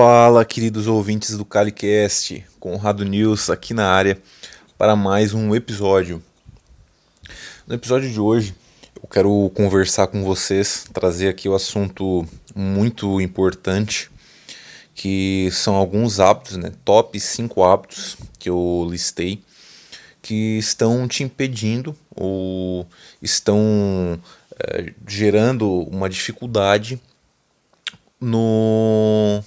Fala, queridos ouvintes do CaliCast, Conrado News aqui na área para mais um episódio. No episódio de hoje, eu quero conversar com vocês, trazer aqui o um assunto muito importante, que são alguns hábitos, né, top 5 hábitos que eu listei, que estão te impedindo ou estão é, gerando uma dificuldade no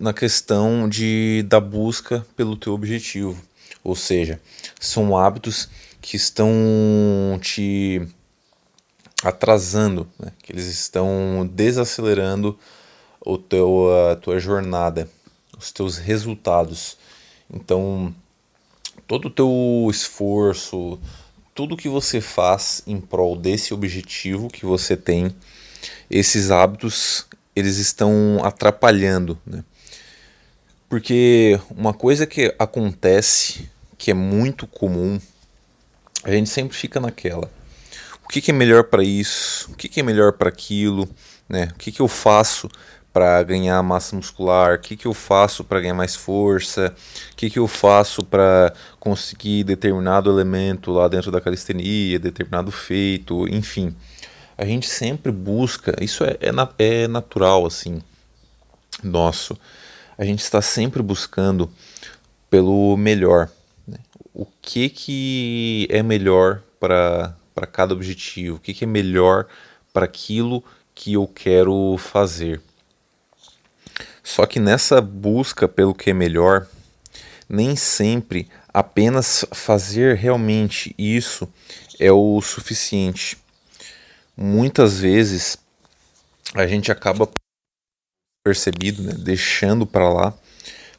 na questão de da busca pelo teu objetivo, ou seja, são hábitos que estão te atrasando, né? que eles estão desacelerando o teu a tua jornada, os teus resultados. Então, todo o teu esforço, tudo que você faz em prol desse objetivo que você tem, esses hábitos eles estão atrapalhando, né? Porque uma coisa que acontece, que é muito comum, a gente sempre fica naquela. O que, que é melhor para isso? O que, que é melhor para aquilo? Né? O que, que eu faço para ganhar massa muscular? O que, que eu faço para ganhar mais força? O que, que eu faço para conseguir determinado elemento lá dentro da calistenia, determinado feito, enfim. A gente sempre busca, isso é, é, é natural assim, nosso a gente está sempre buscando pelo melhor. Né? O que, que é melhor para cada objetivo? O que, que é melhor para aquilo que eu quero fazer? Só que nessa busca pelo que é melhor, nem sempre apenas fazer realmente isso é o suficiente. Muitas vezes a gente acaba percebido, né, deixando para lá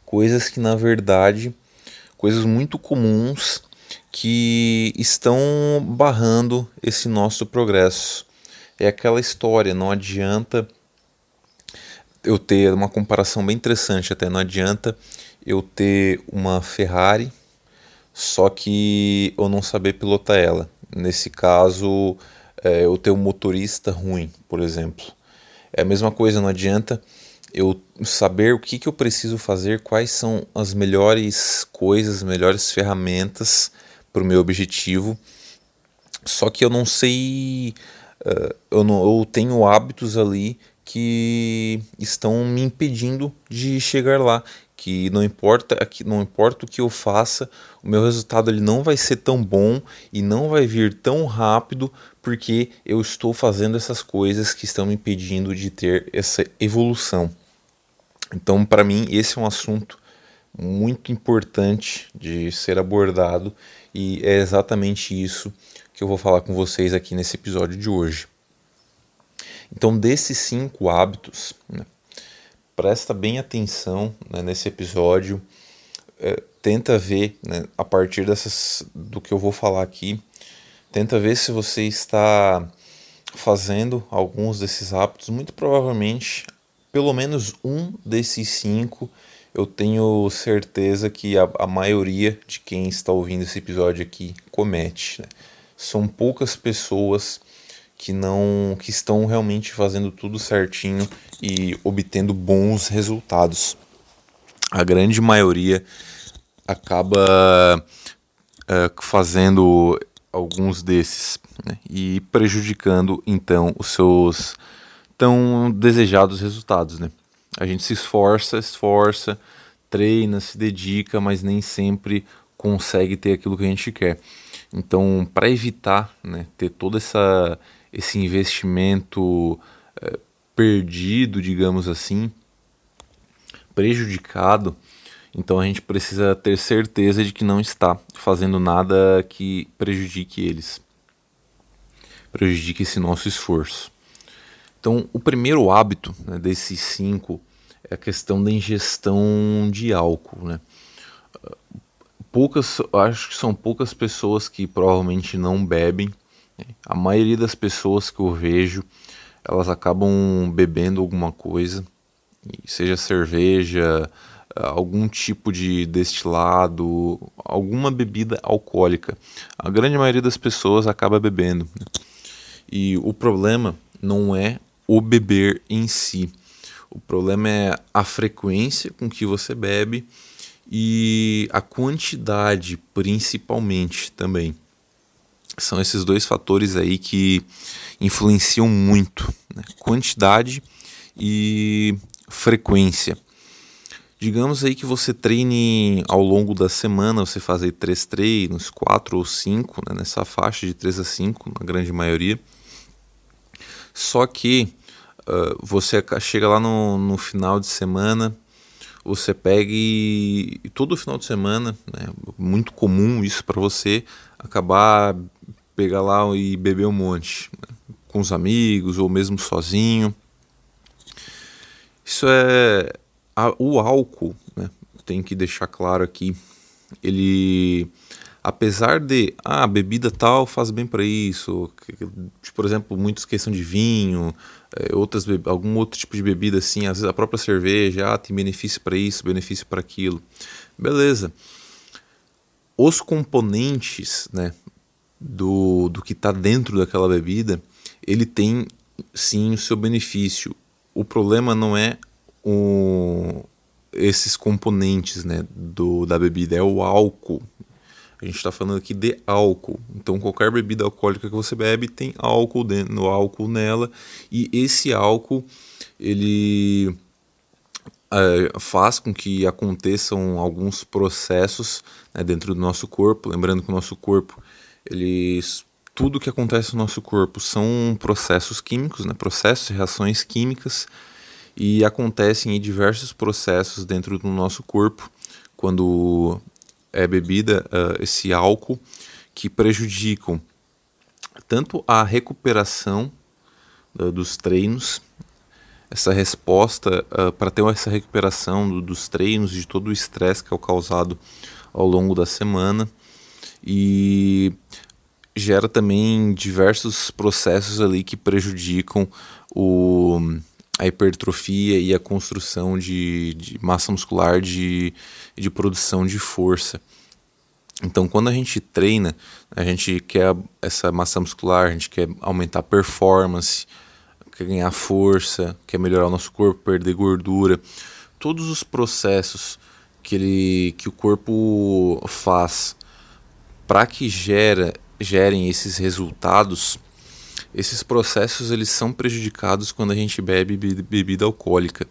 coisas que na verdade, coisas muito comuns que estão barrando esse nosso progresso. É aquela história, não adianta eu ter uma comparação bem interessante até, não adianta eu ter uma Ferrari, só que eu não saber pilotar ela. Nesse caso, é, eu ter um motorista ruim, por exemplo. É a mesma coisa, não adianta eu saber o que, que eu preciso fazer, quais são as melhores coisas, as melhores ferramentas para o meu objetivo. Só que eu não sei, uh, eu, não, eu tenho hábitos ali que estão me impedindo de chegar lá. Que não importa, não importa o que eu faça, o meu resultado ele não vai ser tão bom e não vai vir tão rápido porque eu estou fazendo essas coisas que estão me impedindo de ter essa evolução. Então, para mim, esse é um assunto muito importante de ser abordado e é exatamente isso que eu vou falar com vocês aqui nesse episódio de hoje. Então, desses cinco hábitos, né, presta bem atenção né, nesse episódio, é, tenta ver né, a partir dessas do que eu vou falar aqui, tenta ver se você está fazendo alguns desses hábitos. Muito provavelmente pelo menos um desses cinco eu tenho certeza que a, a maioria de quem está ouvindo esse episódio aqui comete. Né? São poucas pessoas que não que estão realmente fazendo tudo certinho e obtendo bons resultados. A grande maioria acaba uh, fazendo alguns desses né? e prejudicando então os seus tão desejados resultados, né? A gente se esforça, esforça, treina, se dedica, mas nem sempre consegue ter aquilo que a gente quer. Então, para evitar né, ter todo essa, esse investimento é, perdido, digamos assim, prejudicado, então a gente precisa ter certeza de que não está fazendo nada que prejudique eles, prejudique esse nosso esforço. Então, o primeiro hábito né, desses cinco é a questão da ingestão de álcool. Né? Poucas, acho que são poucas pessoas que provavelmente não bebem. Né? A maioria das pessoas que eu vejo, elas acabam bebendo alguma coisa, seja cerveja, algum tipo de destilado, alguma bebida alcoólica. A grande maioria das pessoas acaba bebendo. Né? E o problema não é o beber em si. O problema é a frequência com que você bebe e a quantidade, principalmente também. São esses dois fatores aí que influenciam muito, né? quantidade e frequência. Digamos aí que você treine ao longo da semana, você fazer três treinos, quatro ou cinco, né, nessa faixa de 3 a 5, na grande maioria. Só que uh, você chega lá no, no final de semana, você pega e, e todo final de semana, né, muito comum isso para você, acabar pegar lá e beber um monte, né, com os amigos ou mesmo sozinho. Isso é a, o álcool, né, tem que deixar claro aqui, ele apesar de ah, a bebida tal faz bem para isso, tipo, por exemplo, muitos questão de vinho, é, outras algum outro tipo de bebida assim, às vezes a própria cerveja, ah, tem benefício para isso, benefício para aquilo. Beleza. Os componentes, né, do, do que está dentro daquela bebida, ele tem sim o seu benefício. O problema não é o, esses componentes né, do, da bebida, é o álcool. A gente está falando aqui de álcool. Então, qualquer bebida alcoólica que você bebe tem álcool no álcool nela, e esse álcool ele é, faz com que aconteçam alguns processos né, dentro do nosso corpo. Lembrando que o nosso corpo, eles, tudo que acontece no nosso corpo são processos químicos, né, processos e reações químicas e acontecem diversos processos dentro do nosso corpo quando é bebida uh, esse álcool que prejudicam tanto a recuperação uh, dos treinos essa resposta uh, para ter essa recuperação do, dos treinos de todo o estresse que é causado ao longo da semana. E gera também diversos processos ali que prejudicam o a hipertrofia e a construção de, de massa muscular, de, de produção de força. Então, quando a gente treina, a gente quer essa massa muscular, a gente quer aumentar a performance, quer ganhar força, quer melhorar o nosso corpo, perder gordura. Todos os processos que, ele, que o corpo faz para que gera, gerem esses resultados esses processos eles são prejudicados quando a gente bebe bebida alcoólica.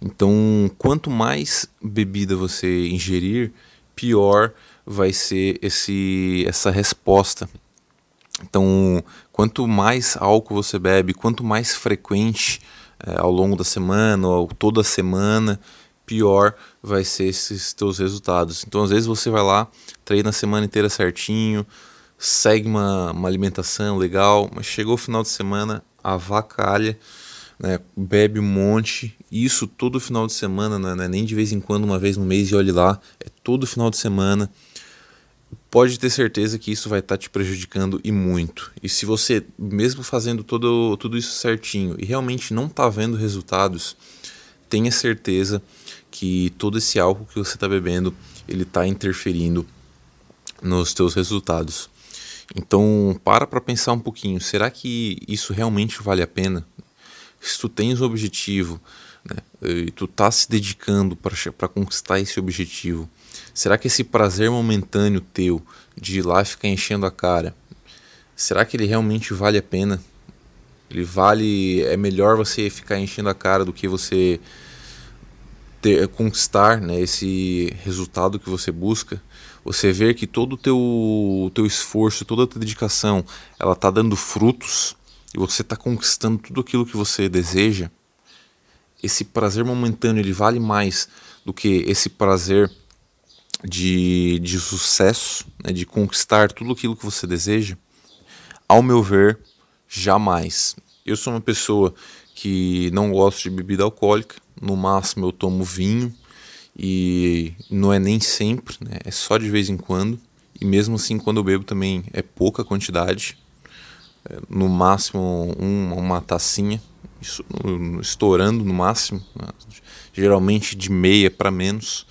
Então, quanto mais bebida você ingerir, pior vai ser esse, essa resposta. Então, quanto mais álcool você bebe, quanto mais frequente é, ao longo da semana ou toda semana, pior vai ser esses teus resultados. Então, às vezes você vai lá, treina a semana inteira certinho, segue uma, uma alimentação legal, mas chegou o final de semana, avacalha, né, bebe um monte, isso todo final de semana, né, é nem de vez em quando, uma vez no mês e olhe lá, é todo final de semana. Pode ter certeza que isso vai estar tá te prejudicando e muito. E se você, mesmo fazendo todo, tudo isso certinho e realmente não está vendo resultados, tenha certeza que todo esse álcool que você está bebendo ele está interferindo nos teus resultados. Então, para para pensar um pouquinho, será que isso realmente vale a pena? Se tu tens o objetivo, né, e tu tá se dedicando para conquistar esse objetivo, será que esse prazer momentâneo teu de ir lá ficar enchendo a cara, será que ele realmente vale a pena? Ele vale, é melhor você ficar enchendo a cara do que você ter, conquistar né, esse resultado que você busca? Você ver que todo o teu, teu esforço, toda a tua dedicação, ela está dando frutos e você está conquistando tudo aquilo que você deseja, esse prazer momentâneo ele vale mais do que esse prazer de, de sucesso, né, de conquistar tudo aquilo que você deseja? Ao meu ver, jamais. Eu sou uma pessoa que não gosto de bebida alcoólica, no máximo eu tomo vinho e não é nem sempre, né? é só de vez em quando. E mesmo assim, quando eu bebo também é pouca quantidade, é, no máximo uma, uma tacinha, isso, estourando no máximo, né? geralmente de meia para menos.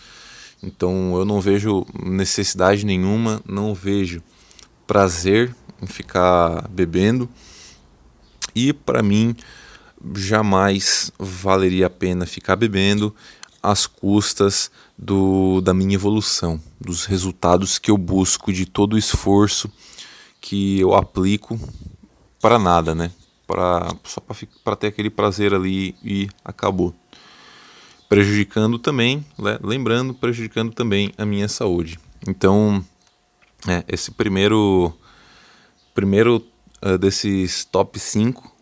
Então eu não vejo necessidade nenhuma, não vejo prazer em ficar bebendo. E para mim, jamais valeria a pena ficar bebendo às custas do, da minha evolução, dos resultados que eu busco, de todo o esforço que eu aplico para nada, né? Pra, só para ter aquele prazer ali e acabou. Prejudicando também, né? lembrando, prejudicando também a minha saúde. Então, é, esse primeiro, primeiro uh, desses top 5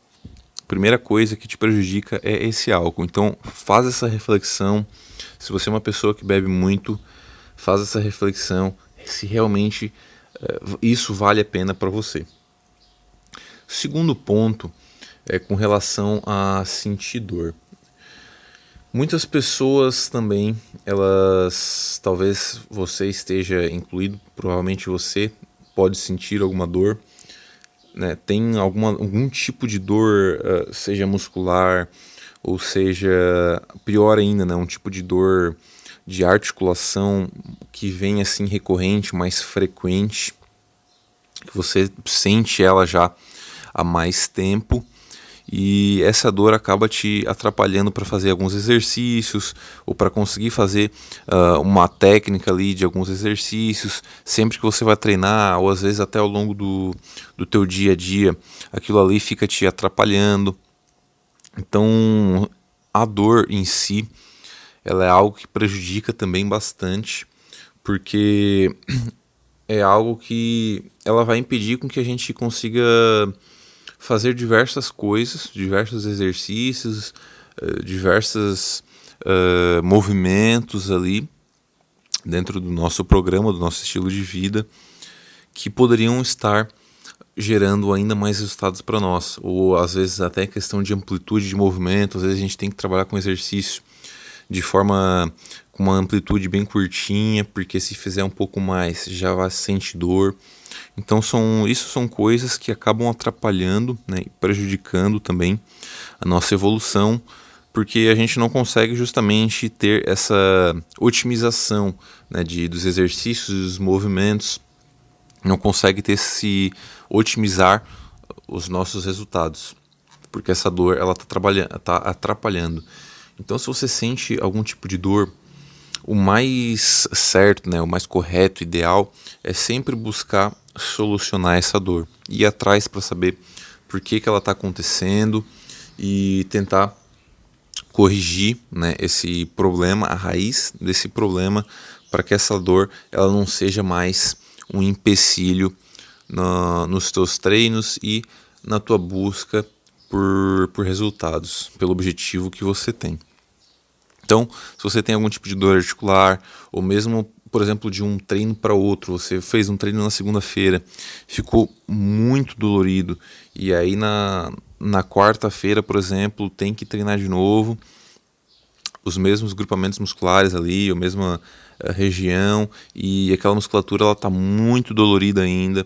primeira coisa que te prejudica é esse álcool. Então, faz essa reflexão. Se você é uma pessoa que bebe muito, faz essa reflexão se realmente uh, isso vale a pena para você. Segundo ponto é com relação a sentir dor. Muitas pessoas também, elas, talvez você esteja incluído, provavelmente você pode sentir alguma dor né, tem alguma, algum tipo de dor, uh, seja muscular ou seja, pior ainda, né, um tipo de dor de articulação que vem assim recorrente, mais frequente, que você sente ela já há mais tempo e essa dor acaba te atrapalhando para fazer alguns exercícios ou para conseguir fazer uh, uma técnica ali de alguns exercícios. Sempre que você vai treinar ou às vezes até ao longo do, do teu dia a dia aquilo ali fica te atrapalhando. Então a dor em si ela é algo que prejudica também bastante porque é algo que ela vai impedir com que a gente consiga fazer diversas coisas, diversos exercícios, uh, diversos uh, movimentos ali dentro do nosso programa, do nosso estilo de vida, que poderiam estar gerando ainda mais resultados para nós, ou às vezes até questão de amplitude de movimento, às vezes a gente tem que trabalhar com exercício de forma com uma amplitude bem curtinha, porque se fizer um pouco mais já vai sentir dor. Então são isso são coisas que acabam atrapalhando né, e prejudicando também a nossa evolução, porque a gente não consegue justamente ter essa otimização né, de, dos exercícios, dos movimentos, não consegue ter se otimizar os nossos resultados, porque essa dor ela está tá atrapalhando. Então se você sente algum tipo de dor o mais certo, né, o mais correto, ideal, é sempre buscar solucionar essa dor, ir atrás para saber por que, que ela está acontecendo e tentar corrigir né, esse problema, a raiz desse problema, para que essa dor ela não seja mais um empecilho na, nos teus treinos e na tua busca por, por resultados, pelo objetivo que você tem. Então, se você tem algum tipo de dor articular, ou mesmo por exemplo, de um treino para outro, você fez um treino na segunda-feira, ficou muito dolorido, e aí na, na quarta-feira, por exemplo, tem que treinar de novo, os mesmos grupamentos musculares ali, a mesma uh, região, e aquela musculatura ela está muito dolorida ainda,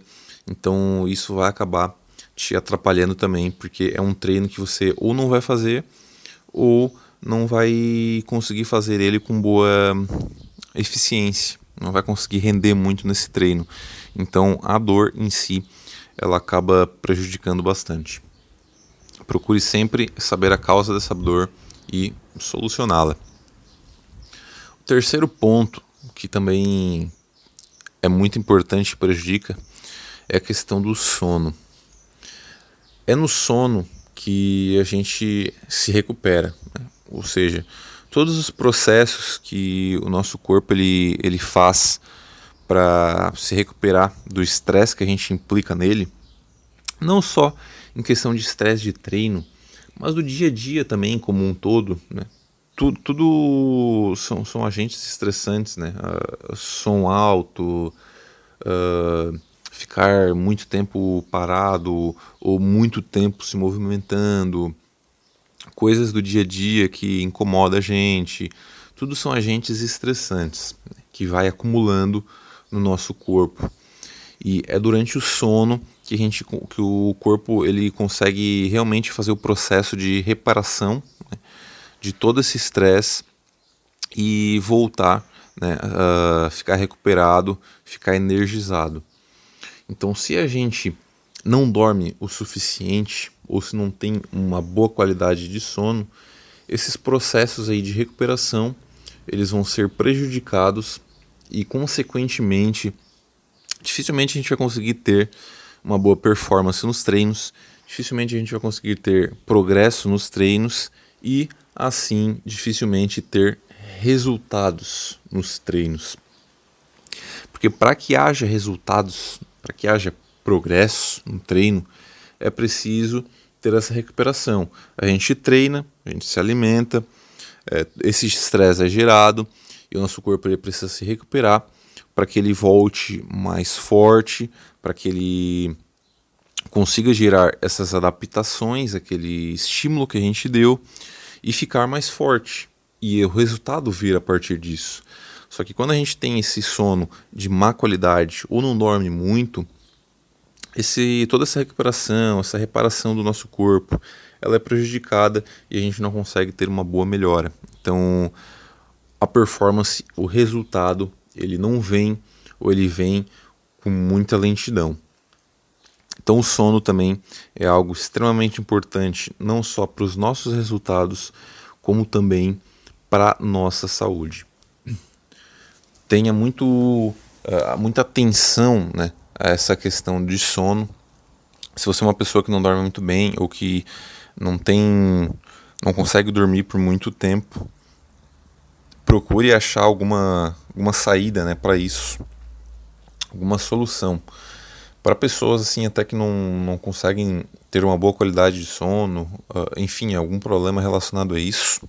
então isso vai acabar te atrapalhando também, porque é um treino que você ou não vai fazer, ou não vai conseguir fazer ele com boa eficiência, não vai conseguir render muito nesse treino. Então a dor em si ela acaba prejudicando bastante. Procure sempre saber a causa dessa dor e solucioná-la. O terceiro ponto, que também é muito importante e prejudica, é a questão do sono. É no sono que a gente se recupera? Ou seja, todos os processos que o nosso corpo ele, ele faz para se recuperar do estresse que a gente implica nele, não só em questão de estresse de treino, mas do dia a dia também como um todo, né? Tudo, tudo são, são agentes estressantes, né? Uh, som alto, uh, ficar muito tempo parado ou muito tempo se movimentando, coisas do dia a dia que incomoda a gente, tudo são agentes estressantes né, que vai acumulando no nosso corpo. E é durante o sono que a gente que o corpo ele consegue realmente fazer o processo de reparação né, de todo esse estresse e voltar né, a ficar recuperado, ficar energizado. Então, se a gente não dorme o suficiente, ou se não tem uma boa qualidade de sono, esses processos aí de recuperação eles vão ser prejudicados e consequentemente dificilmente a gente vai conseguir ter uma boa performance nos treinos, dificilmente a gente vai conseguir ter progresso nos treinos e assim dificilmente ter resultados nos treinos. Porque para que haja resultados, para que haja progresso no treino, é preciso ter essa recuperação. A gente treina, a gente se alimenta, é, esse estresse é gerado e o nosso corpo ele precisa se recuperar para que ele volte mais forte, para que ele consiga gerar essas adaptações, aquele estímulo que a gente deu e ficar mais forte. E o resultado vir a partir disso. Só que quando a gente tem esse sono de má qualidade ou não dorme muito, esse, toda essa recuperação, essa reparação do nosso corpo, ela é prejudicada e a gente não consegue ter uma boa melhora. Então, a performance, o resultado, ele não vem ou ele vem com muita lentidão. Então, o sono também é algo extremamente importante, não só para os nossos resultados, como também para nossa saúde. Tenha muito, uh, muita atenção né, essa questão de sono. Se você é uma pessoa que não dorme muito bem ou que não tem, não consegue dormir por muito tempo, procure achar alguma, alguma saída né, para isso, alguma solução. Para pessoas assim até que não, não conseguem ter uma boa qualidade de sono, uh, enfim, algum problema relacionado a isso,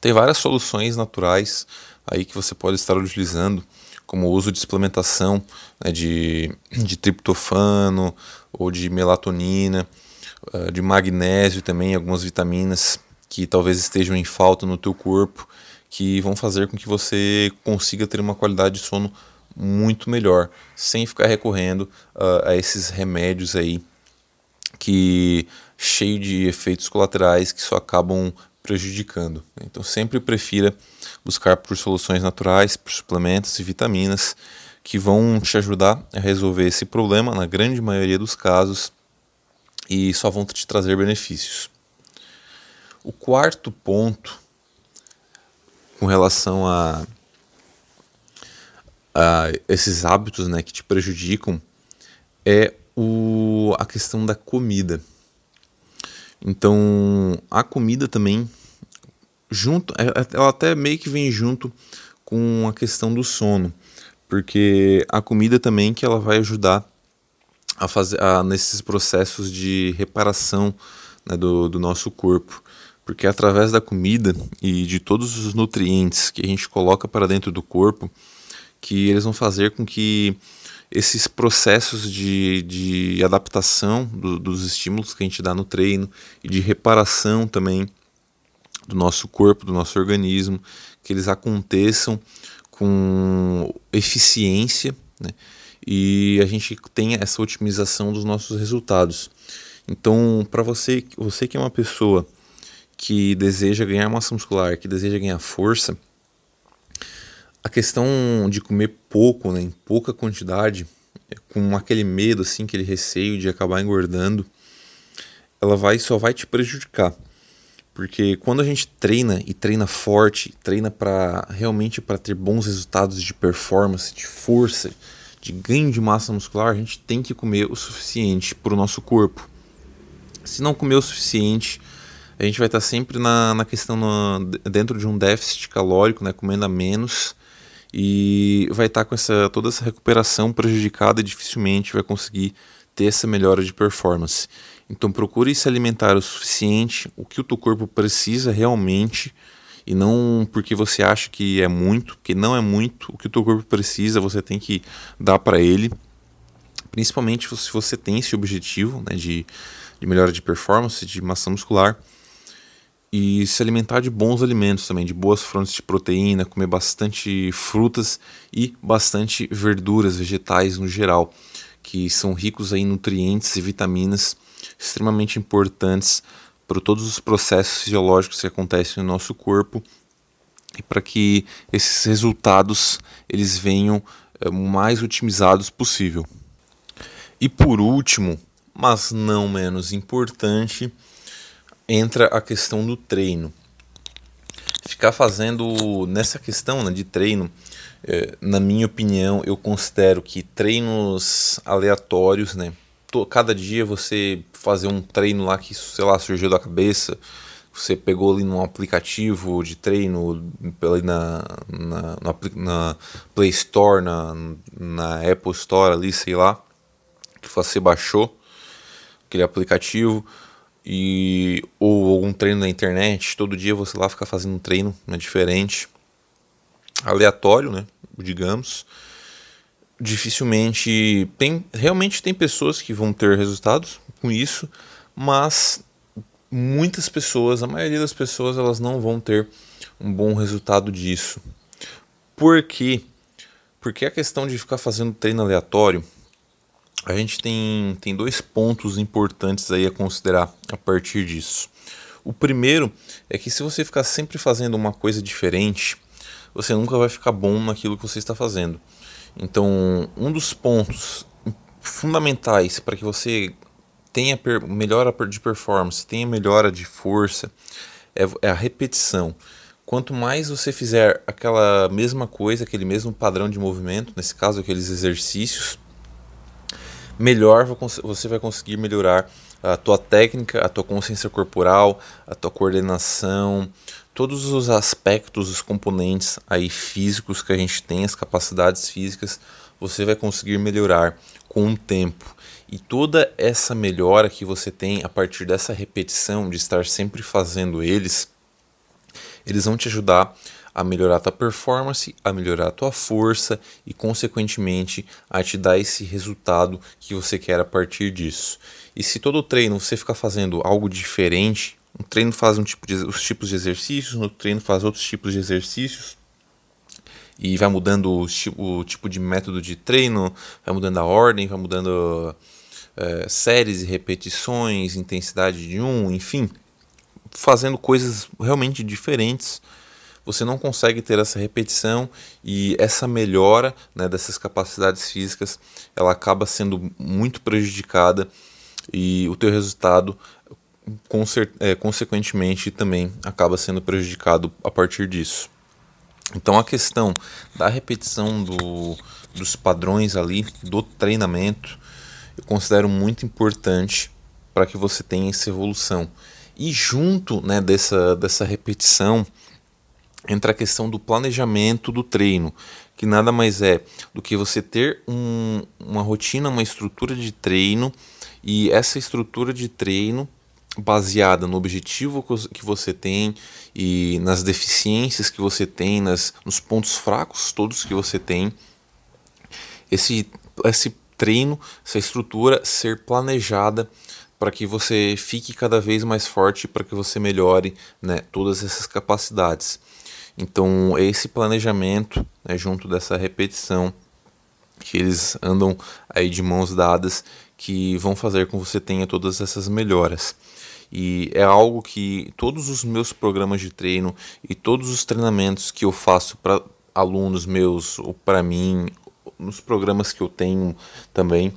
tem várias soluções naturais aí que você pode estar utilizando, como o uso de suplementação né, de, de triptofano ou de melatonina, uh, de magnésio também, algumas vitaminas que talvez estejam em falta no teu corpo que vão fazer com que você consiga ter uma qualidade de sono muito melhor, sem ficar recorrendo uh, a esses remédios aí que cheio de efeitos colaterais que só acabam prejudicando. Então sempre prefira buscar por soluções naturais, por suplementos e vitaminas que vão te ajudar a resolver esse problema na grande maioria dos casos e só vão te trazer benefícios. O quarto ponto com relação a, a esses hábitos né, que te prejudicam é o, a questão da comida. Então, a comida também, junto, é, é, ela até meio que vem junto com a questão do sono, porque a comida também que ela vai ajudar a fazer a, nesses processos de reparação né, do, do nosso corpo. Porque é através da comida e de todos os nutrientes que a gente coloca para dentro do corpo que eles vão fazer com que esses processos de, de adaptação do, dos estímulos que a gente dá no treino e de reparação também do nosso corpo, do nosso organismo, que eles aconteçam com eficiência né? e a gente tenha essa otimização dos nossos resultados. Então, para você, você que é uma pessoa que deseja ganhar massa muscular, que deseja ganhar força, a questão de comer pouco, né, em pouca quantidade, com aquele medo, assim, aquele receio de acabar engordando, ela vai só vai te prejudicar. Porque quando a gente treina e treina forte, treina para realmente para ter bons resultados de performance, de força, de ganho de massa muscular, a gente tem que comer o suficiente para o nosso corpo. Se não comer o suficiente, a gente vai estar sempre na, na questão no, dentro de um déficit calórico, né, comendo a menos e vai estar com essa toda essa recuperação prejudicada e dificilmente vai conseguir ter essa melhora de performance. Então procure se alimentar o suficiente, o que o teu corpo precisa realmente e não porque você acha que é muito, porque não é muito, o que o teu corpo precisa, você tem que dar para ele. Principalmente se você tem esse objetivo né, de, de melhora de performance, de massa muscular e se alimentar de bons alimentos também, de boas fontes de proteína, comer bastante frutas e bastante verduras, vegetais no geral, que são ricos em nutrientes e vitaminas extremamente importantes para todos os processos fisiológicos que acontecem no nosso corpo e para que esses resultados eles venham é, mais otimizados possível. E por último, mas não menos importante, entra a questão do treino. Ficar fazendo nessa questão né, de treino, é, na minha opinião, eu considero que treinos aleatórios, né? Cada dia você fazer um treino lá que, sei lá, surgiu da cabeça, você pegou ali num aplicativo de treino ali na, na, na Play Store, na, na Apple Store ali, sei lá, que você baixou aquele aplicativo e ou algum treino na internet, todo dia você lá fica fazendo um treino né, diferente, aleatório, né, digamos. Dificilmente tem, realmente tem pessoas que vão ter resultados com isso, mas muitas pessoas, a maioria das pessoas, elas não vão ter um bom resultado disso. Por quê? Porque a questão de ficar fazendo treino aleatório, a gente tem, tem dois pontos importantes aí a considerar a partir disso. O primeiro é que se você ficar sempre fazendo uma coisa diferente, você nunca vai ficar bom naquilo que você está fazendo. Então, um dos pontos fundamentais para que você tenha melhora de performance, tenha melhora de força, é, é a repetição. Quanto mais você fizer aquela mesma coisa, aquele mesmo padrão de movimento, nesse caso aqueles exercícios, melhor você vai conseguir melhorar a tua técnica, a tua consciência corporal, a tua coordenação, todos os aspectos, os componentes aí físicos que a gente tem, as capacidades físicas, você vai conseguir melhorar com o tempo. E toda essa melhora que você tem a partir dessa repetição de estar sempre fazendo eles, eles vão te ajudar a melhorar a tua performance, a melhorar a tua força e, consequentemente, a te dar esse resultado que você quer a partir disso. E se todo treino você ficar fazendo algo diferente, um treino faz um tipo de, os tipos de exercícios, no treino faz outros tipos de exercícios, e vai mudando o, o tipo de método de treino, vai mudando a ordem, vai mudando é, séries e repetições, intensidade de um, enfim, fazendo coisas realmente diferentes você não consegue ter essa repetição e essa melhora né, dessas capacidades físicas ela acaba sendo muito prejudicada e o teu resultado é, consequentemente também acaba sendo prejudicado a partir disso. Então a questão da repetição do, dos padrões ali do treinamento eu considero muito importante para que você tenha essa evolução. E junto né, dessa, dessa repetição, entra a questão do planejamento do treino, que nada mais é do que você ter um, uma rotina, uma estrutura de treino e essa estrutura de treino baseada no objetivo que você tem e nas deficiências que você tem, nas, nos pontos fracos todos que você tem. Esse, esse treino, essa estrutura ser planejada para que você fique cada vez mais forte, para que você melhore né, todas essas capacidades. Então, esse planejamento, né, junto dessa repetição, que eles andam aí de mãos dadas, que vão fazer com que você tenha todas essas melhoras. E é algo que todos os meus programas de treino e todos os treinamentos que eu faço para alunos meus ou para mim, nos programas que eu tenho também,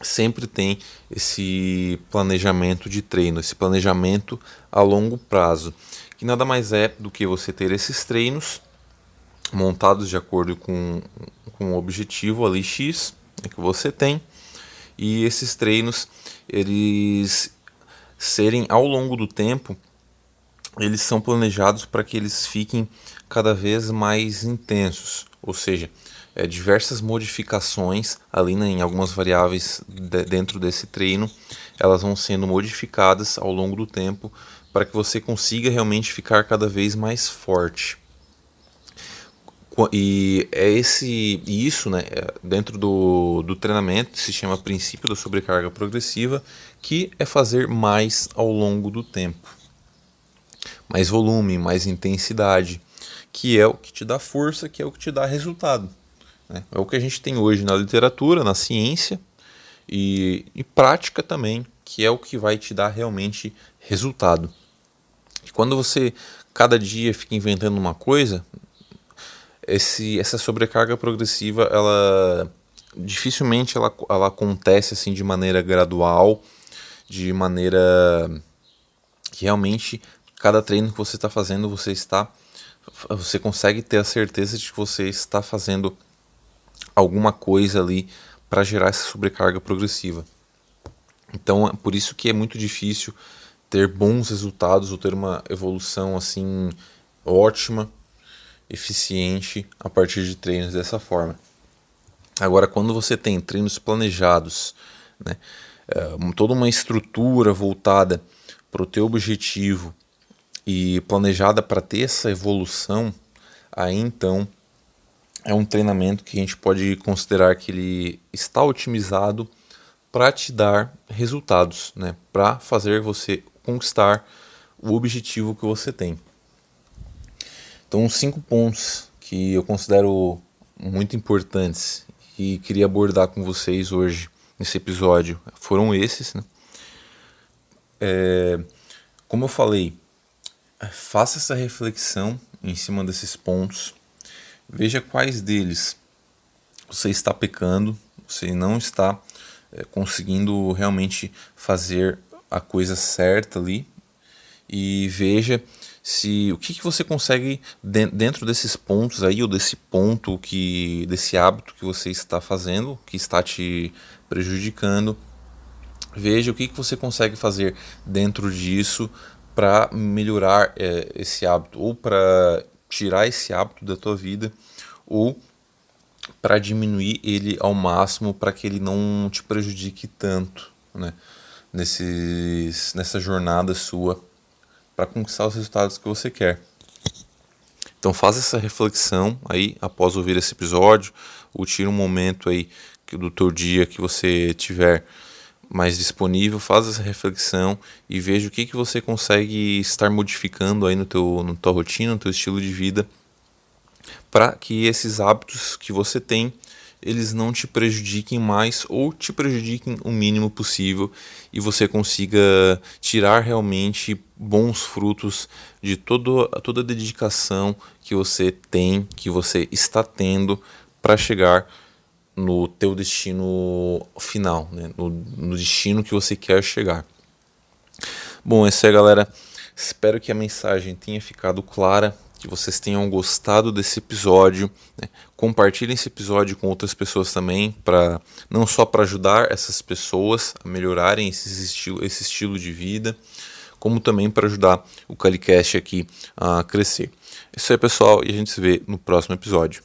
sempre tem esse planejamento de treino, esse planejamento a longo prazo que nada mais é do que você ter esses treinos montados de acordo com, com o objetivo ali X né, que você tem e esses treinos eles serem ao longo do tempo eles são planejados para que eles fiquem cada vez mais intensos, ou seja, é, diversas modificações ali né, em algumas variáveis de, dentro desse treino, elas vão sendo modificadas ao longo do tempo para que você consiga realmente ficar cada vez mais forte. E é esse isso, né, é, dentro do, do treinamento, se chama princípio da sobrecarga progressiva, que é fazer mais ao longo do tempo. Mais volume, mais intensidade, que é o que te dá força, que é o que te dá resultado. Né? É o que a gente tem hoje na literatura, na ciência e, e prática também, que é o que vai te dar realmente resultado. Quando você cada dia fica inventando uma coisa, esse, essa sobrecarga progressiva ela, dificilmente ela, ela acontece assim de maneira gradual, de maneira que realmente cada treino que você está fazendo você está você consegue ter a certeza de que você está fazendo alguma coisa ali para gerar essa sobrecarga progressiva. Então, é por isso que é muito difícil ter bons resultados ou ter uma evolução assim ótima, eficiente a partir de treinos dessa forma. Agora, quando você tem treinos planejados, né, é, toda uma estrutura voltada para o teu objetivo e planejada para ter essa evolução, aí então é um treinamento que a gente pode considerar que ele está otimizado para te dar resultados, né? para fazer você conquistar o objetivo que você tem. Então, cinco pontos que eu considero muito importantes e queria abordar com vocês hoje nesse episódio foram esses. Né? É, como eu falei, faça essa reflexão em cima desses pontos, veja quais deles você está pecando, você não está é, conseguindo realmente fazer a coisa certa ali e veja se o que, que você consegue dentro desses pontos aí ou desse ponto que desse hábito que você está fazendo que está te prejudicando veja o que, que você consegue fazer dentro disso para melhorar é, esse hábito ou para tirar esse hábito da tua vida ou para diminuir ele ao máximo para que ele não te prejudique tanto, né? Nesses, nessa jornada sua para conquistar os resultados que você quer. Então faz essa reflexão aí após ouvir esse episódio, ou tira um momento aí do teu dia que você tiver mais disponível, faz essa reflexão e veja o que, que você consegue estar modificando aí no teu, no tua rotina, no teu estilo de vida para que esses hábitos que você tem eles não te prejudiquem mais ou te prejudiquem o mínimo possível e você consiga tirar realmente bons frutos de todo, toda a dedicação que você tem, que você está tendo para chegar no teu destino final, né? no, no destino que você quer chegar. Bom, é isso aí, galera. Espero que a mensagem tenha ficado clara que vocês tenham gostado desse episódio. Né? Compartilhem esse episódio com outras pessoas também, para não só para ajudar essas pessoas a melhorarem esse estilo, esse estilo de vida, como também para ajudar o Calicast aqui a crescer. É isso aí, pessoal, e a gente se vê no próximo episódio.